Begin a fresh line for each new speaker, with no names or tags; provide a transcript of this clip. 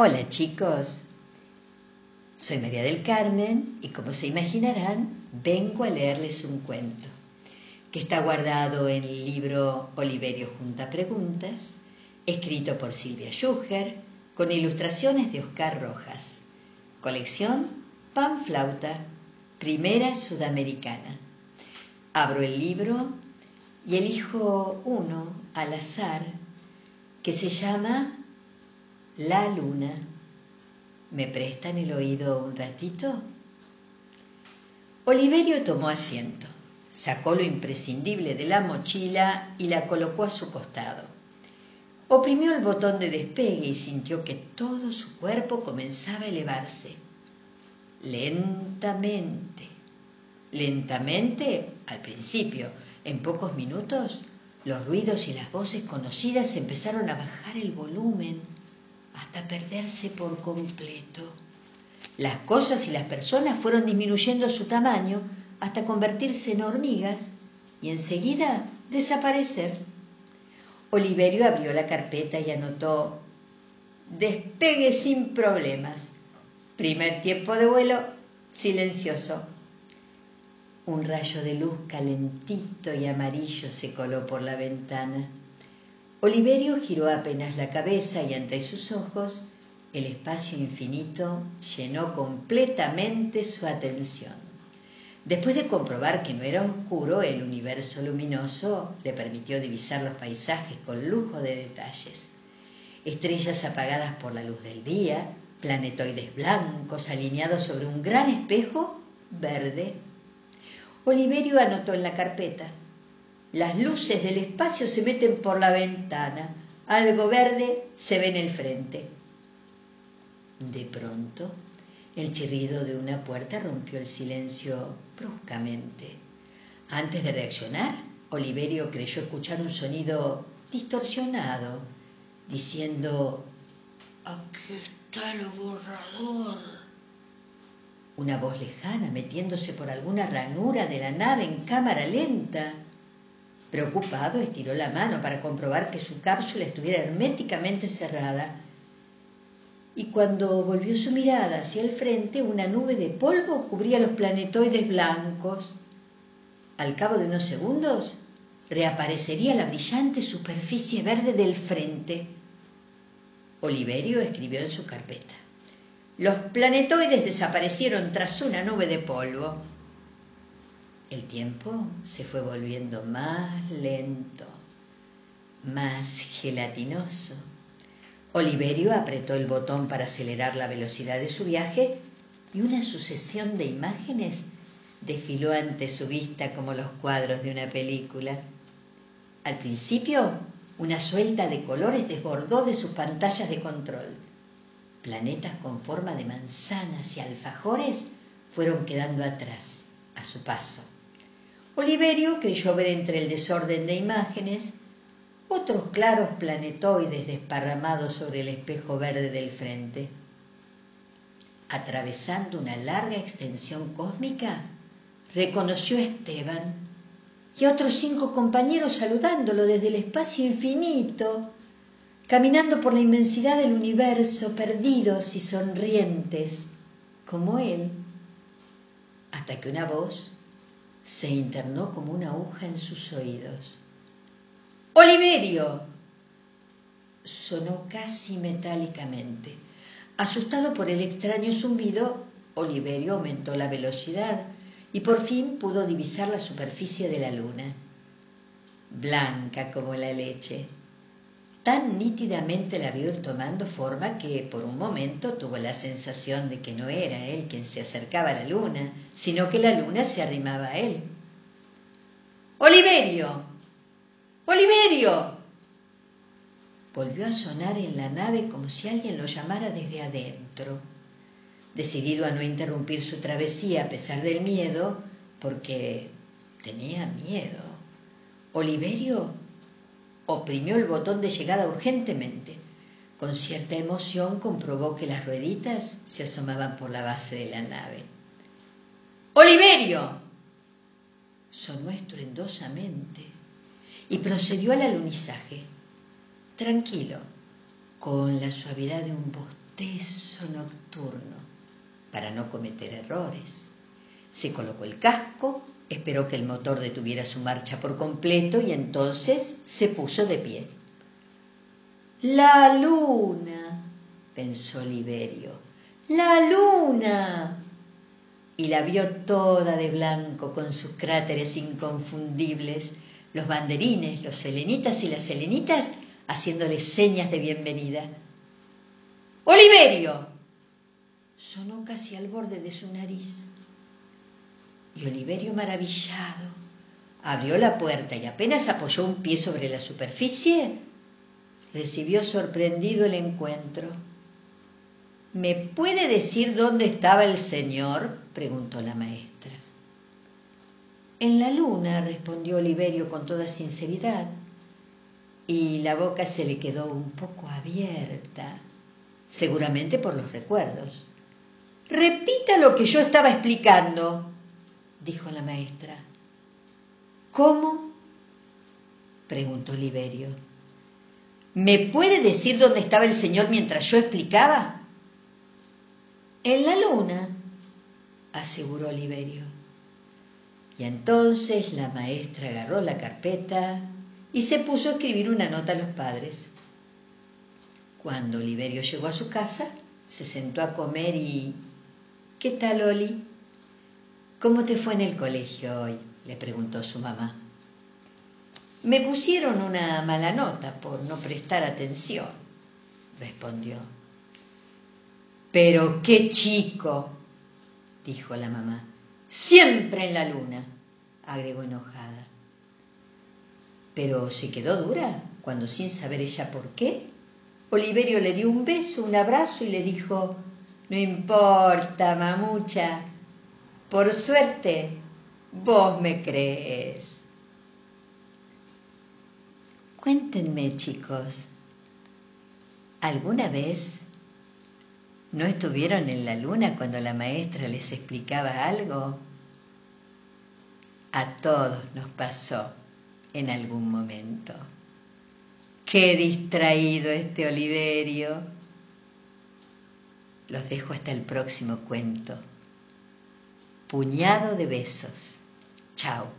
Hola chicos, soy María del Carmen y como se imaginarán, vengo a leerles un cuento que está guardado en el libro Oliverio Junta Preguntas, escrito por Silvia Schuger, con ilustraciones de Oscar Rojas, colección Pan Flauta, primera sudamericana. Abro el libro y elijo uno al azar que se llama La Luna. ¿Me prestan el oído un ratito? Oliverio tomó asiento, sacó lo imprescindible de la mochila y la colocó a su costado. Oprimió el botón de despegue y sintió que todo su cuerpo comenzaba a elevarse. Lentamente, lentamente al principio, en pocos minutos, los ruidos y las voces conocidas empezaron a bajar el volumen hasta perderse por completo. Las cosas y las personas fueron disminuyendo su tamaño hasta convertirse en hormigas y enseguida desaparecer. Oliverio abrió la carpeta y anotó Despegue sin problemas. Primer tiempo de vuelo silencioso. Un rayo de luz calentito y amarillo se coló por la ventana. Oliverio giró apenas la cabeza y ante sus ojos el espacio infinito llenó completamente su atención. Después de comprobar que no era oscuro, el universo luminoso le permitió divisar los paisajes con lujo de detalles. Estrellas apagadas por la luz del día, planetoides blancos alineados sobre un gran espejo verde. Oliverio anotó en la carpeta las luces del espacio se meten por la ventana. Algo verde se ve en el frente. De pronto, el chirrido de una puerta rompió el silencio bruscamente. Antes de reaccionar, Oliverio creyó escuchar un sonido distorsionado, diciendo Aquí está el borrador. Una voz lejana metiéndose por alguna ranura de la nave en cámara lenta. Preocupado, estiró la mano para comprobar que su cápsula estuviera herméticamente cerrada. Y cuando volvió su mirada hacia el frente, una nube de polvo cubría los planetoides blancos. Al cabo de unos segundos, reaparecería la brillante superficie verde del frente. Oliverio escribió en su carpeta. Los planetoides desaparecieron tras una nube de polvo. El tiempo se fue volviendo más lento, más gelatinoso. Oliverio apretó el botón para acelerar la velocidad de su viaje y una sucesión de imágenes desfiló ante su vista como los cuadros de una película. Al principio, una suelta de colores desbordó de sus pantallas de control. Planetas con forma de manzanas y alfajores fueron quedando atrás, a su paso. Oliverio creyó ver entre el desorden de imágenes otros claros planetoides desparramados sobre el espejo verde del frente. Atravesando una larga extensión cósmica, reconoció a Esteban y a otros cinco compañeros saludándolo desde el espacio infinito, caminando por la inmensidad del universo, perdidos y sonrientes, como él, hasta que una voz se internó como una aguja en sus oídos. Oliverio. sonó casi metálicamente. Asustado por el extraño zumbido, Oliverio aumentó la velocidad y por fin pudo divisar la superficie de la luna, blanca como la leche. Tan nítidamente la vio tomando forma que por un momento tuvo la sensación de que no era él quien se acercaba a la luna, sino que la luna se arrimaba a él. Oliverio. Oliverio. Volvió a sonar en la nave como si alguien lo llamara desde adentro. Decidido a no interrumpir su travesía a pesar del miedo, porque tenía miedo, Oliverio oprimió el botón de llegada urgentemente. Con cierta emoción comprobó que las rueditas se asomaban por la base de la nave. ¡Oliverio! sonó estruendosamente y procedió al alunizaje, tranquilo, con la suavidad de un bostezo nocturno para no cometer errores. Se colocó el casco, esperó que el motor detuviera su marcha por completo y entonces se puso de pie. La luna, pensó Liberio, la luna. Y la vio toda de blanco con sus cráteres inconfundibles, los banderines, los selenitas y las selenitas haciéndole señas de bienvenida. Oliverio. Sonó casi al borde de su nariz. Y Oliverio, maravillado, abrió la puerta y apenas apoyó un pie sobre la superficie, recibió sorprendido el encuentro. ¿Me puede decir dónde estaba el señor? preguntó la maestra. En la luna, respondió Oliverio con toda sinceridad, y la boca se le quedó un poco abierta seguramente por los recuerdos. Repita lo que yo estaba explicando, dijo la maestra. ¿Cómo? preguntó Liberio. ¿Me puede decir dónde estaba el señor mientras yo explicaba? En la luna, aseguró Liberio. Y entonces la maestra agarró la carpeta y se puso a escribir una nota a los padres. Cuando Oliverio llegó a su casa, se sentó a comer y... ¿Qué tal, Oli? ¿Cómo te fue en el colegio hoy? le preguntó su mamá. Me pusieron una mala nota por no prestar atención, respondió. Pero qué chico, dijo la mamá. Siempre en la luna, agregó enojada. Pero se quedó dura cuando sin saber ella por qué Oliverio le dio un beso, un abrazo y le dijo, no importa, mamucha, por suerte, vos me crees. Cuéntenme, chicos, ¿alguna vez no estuvieron en la luna cuando la maestra les explicaba algo? A todos nos pasó en algún momento. Qué distraído este Oliverio. Los dejo hasta el próximo cuento. Puñado de besos. Chao.